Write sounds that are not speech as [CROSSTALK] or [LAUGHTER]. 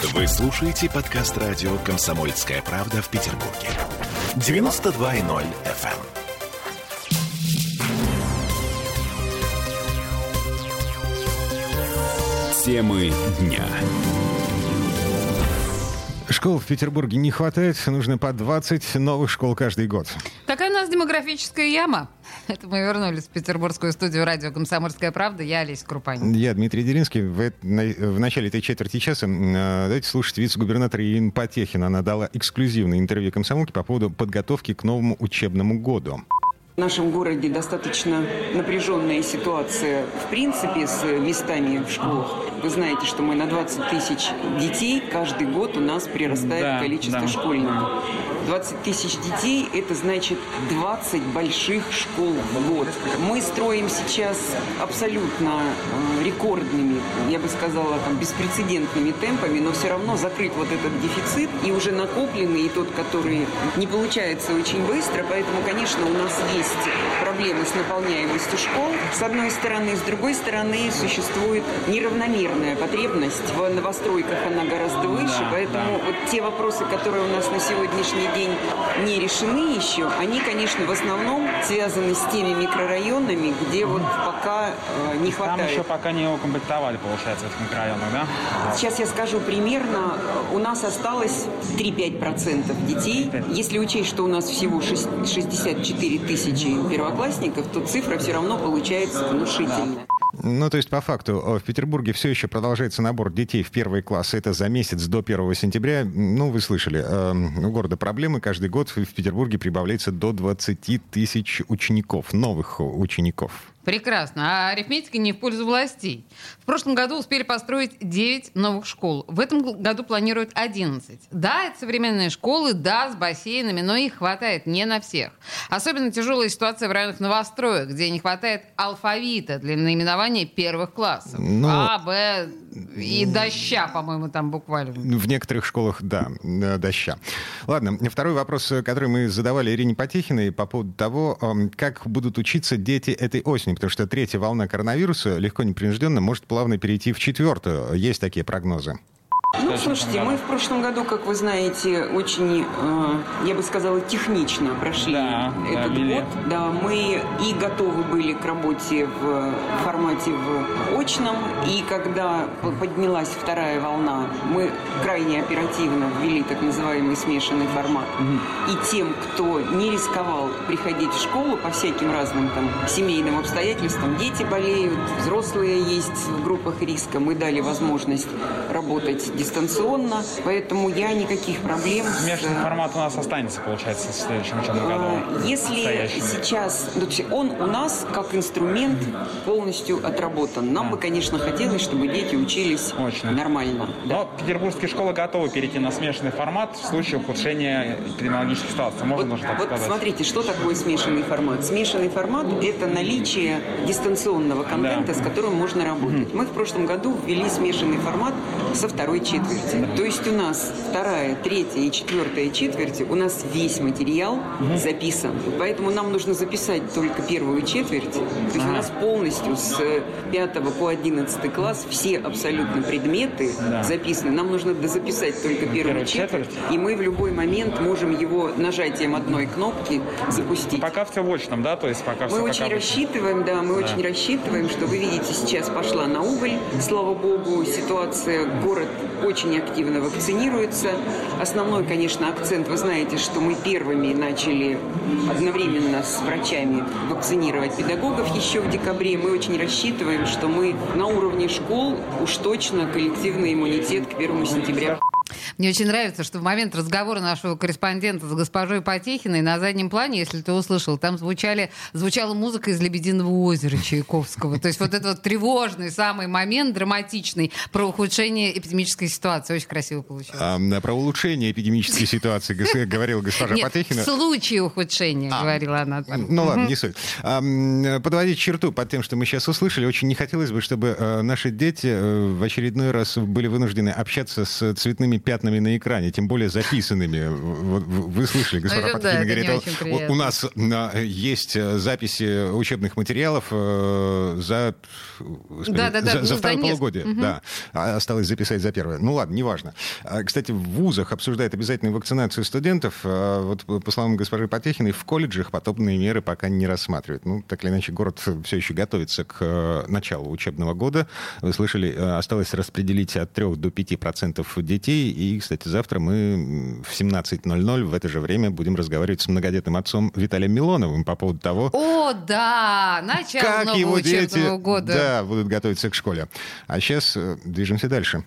Вы слушаете подкаст радио «Комсомольская правда» в Петербурге. 92.0 FM. Темы дня. Школ в Петербурге не хватает, нужно по 20 новых школ каждый год. Такая у нас демографическая яма. Это мы вернулись в петербургскую студию радио «Комсомольская правда». Я Олеся Крупанин. Я Дмитрий Делинский. В, в начале этой четверти часа э, давайте слушать вице-губернатора Ирина Потехина. Она дала эксклюзивное интервью комсомолке по поводу подготовки к новому учебному году. В нашем городе достаточно напряженная ситуация, в принципе, с местами в школах. Вы знаете, что мы на 20 тысяч детей каждый год у нас прирастает да, количество да. школьников. 20 тысяч детей – это значит 20 больших школ в год. Мы строим сейчас абсолютно э, рекордными, я бы сказала, там, беспрецедентными темпами, но все равно закрыть вот этот дефицит и уже накопленный, и тот, который не получается очень быстро. Поэтому, конечно, у нас есть проблемы с наполняемостью школ, с одной стороны. С другой стороны, существует неравномерная потребность в новостройках, она гораздо выше. Поэтому вот те вопросы, которые у нас на сегодняшний день день не решены еще, они, конечно, в основном связаны с теми микрорайонами, где вот пока э, не хватает. Там еще пока не укомплектовали, получается, в этих микрорайонах, да? Сейчас я скажу примерно, у нас осталось 3-5% детей. Если учесть, что у нас всего 64 тысячи первоклассников, то цифра все равно получается внушительная. Ну, то есть, по факту, в Петербурге все еще продолжается набор детей в первые классы. Это за месяц до 1 сентября. Ну, вы слышали, э, у города проблемы. Каждый год в Петербурге прибавляется до 20 тысяч учеников, новых учеников. Прекрасно. А арифметика не в пользу властей. В прошлом году успели построить 9 новых школ. В этом году планируют 11. Да, это современные школы, да, с бассейнами, но их хватает не на всех. Особенно тяжелая ситуация в районах новостроек, где не хватает алфавита для наименования первых классов. Но... Ну, а, Б и доща, по-моему, там буквально. В некоторых школах, да, доща. Ладно, второй вопрос, который мы задавали Ирине Потехиной по поводу того, как будут учиться дети этой осенью потому что третья волна коронавируса легко непринужденно может плавно перейти в четвертую. Есть такие прогнозы? Слушайте, мы в прошлом году, как вы знаете, очень, э, я бы сказала, технично прошли да, этот да, год. Да, мы и готовы были к работе в формате в очном, и когда поднялась вторая волна, мы крайне оперативно ввели так называемый смешанный формат. Угу. И тем, кто не рисковал приходить в школу по всяким разным там семейным обстоятельствам, дети болеют, взрослые есть в группах риска, мы дали возможность работать дистанционно, поэтому я никаких проблем... Смешанный с... формат у нас останется, получается, в следующем учебном году. Если сейчас... Он у нас как инструмент полностью отработан. Нам да. бы, конечно, хотелось, чтобы дети учились Очень. нормально. Но да. петербургские школы готовы перейти на смешанный формат в случае ухудшения эпидемиологической ситуации. Можно вот, так вот сказать. смотрите, что такое смешанный формат? Смешанный формат – это наличие дистанционного контента, да. с которым можно работать. Мы в прошлом году ввели смешанный формат со второй четверти. То есть у нас вторая, третья и четвертая четверти, у нас весь материал угу. записан. Поэтому нам нужно записать только первую четверть. То есть у нас полностью с 5 по 11 класс все абсолютно предметы да. записаны. Нам нужно дозаписать только первую, первую четверть, четверть, и мы в любой момент можем его нажатием одной кнопки запустить. Пока все в очном, да? То есть пока мы все очень пока рассчитываем, да, мы да. очень рассчитываем, что вы видите, сейчас пошла на убыль. Слава богу, ситуация, город очень активно вакцинируется. Основной, конечно, акцент, вы знаете, что мы первыми начали одновременно с врачами вакцинировать педагогов еще в декабре. Мы очень рассчитываем, что мы на уровне школ уж точно коллективный иммунитет к первому сентября. Мне очень нравится, что в момент разговора нашего корреспондента с госпожой Потехиной на заднем плане, если ты услышал, там звучали, звучала музыка из «Лебединого озера» Чайковского. То есть вот этот вот тревожный самый момент, драматичный, про ухудшение эпидемической ситуации. Очень красиво получилось. А, про улучшение эпидемической [LAUGHS] ситуации говорила госпожа Нет, Потехина. в случае ухудшения, а, говорила она. Ну ладно, не суть. Подводить черту под тем, что мы сейчас услышали, очень не хотелось бы, чтобы э, наши дети э, в очередной раз были вынуждены общаться с цветными пятнами напечатанными на экране, тем более записанными. Вы слышали, господин Потехин говорит, у нас есть записи учебных материалов за, да, да, да, за, за второе полугодие. Угу. Да, а осталось записать за первое. Ну ладно, неважно. А, кстати, в вузах обсуждают обязательную вакцинацию студентов. А, вот по словам госпожи Потехиной, в колледжах подобные меры пока не рассматривают. Ну, так или иначе, город все еще готовится к э, началу учебного года. Вы слышали, э, осталось распределить от 3 до 5 процентов детей. И, кстати, завтра мы в 17.00 в это же время будем разговаривать с многодетным отцом Виталием Милоновым по поводу того... О, да! Начало как нового его дети, года. Да, будут готовиться к школе. А сейчас э, движемся дальше.